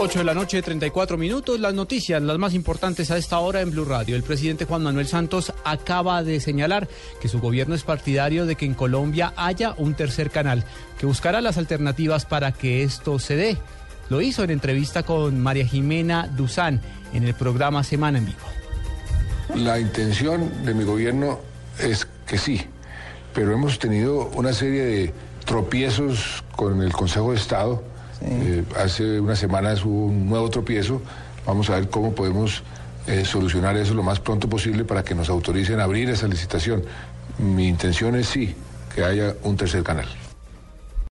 8 de la noche, 34 minutos. Las noticias, las más importantes a esta hora en Blue Radio. El presidente Juan Manuel Santos acaba de señalar que su gobierno es partidario de que en Colombia haya un tercer canal, que buscará las alternativas para que esto se dé. Lo hizo en entrevista con María Jimena Duzán en el programa Semana en Vivo. La intención de mi gobierno es que sí, pero hemos tenido una serie de tropiezos con el Consejo de Estado eh, hace unas semanas hubo un nuevo tropiezo. Vamos a ver cómo podemos eh, solucionar eso lo más pronto posible para que nos autoricen a abrir esa licitación. Mi intención es sí, que haya un tercer canal.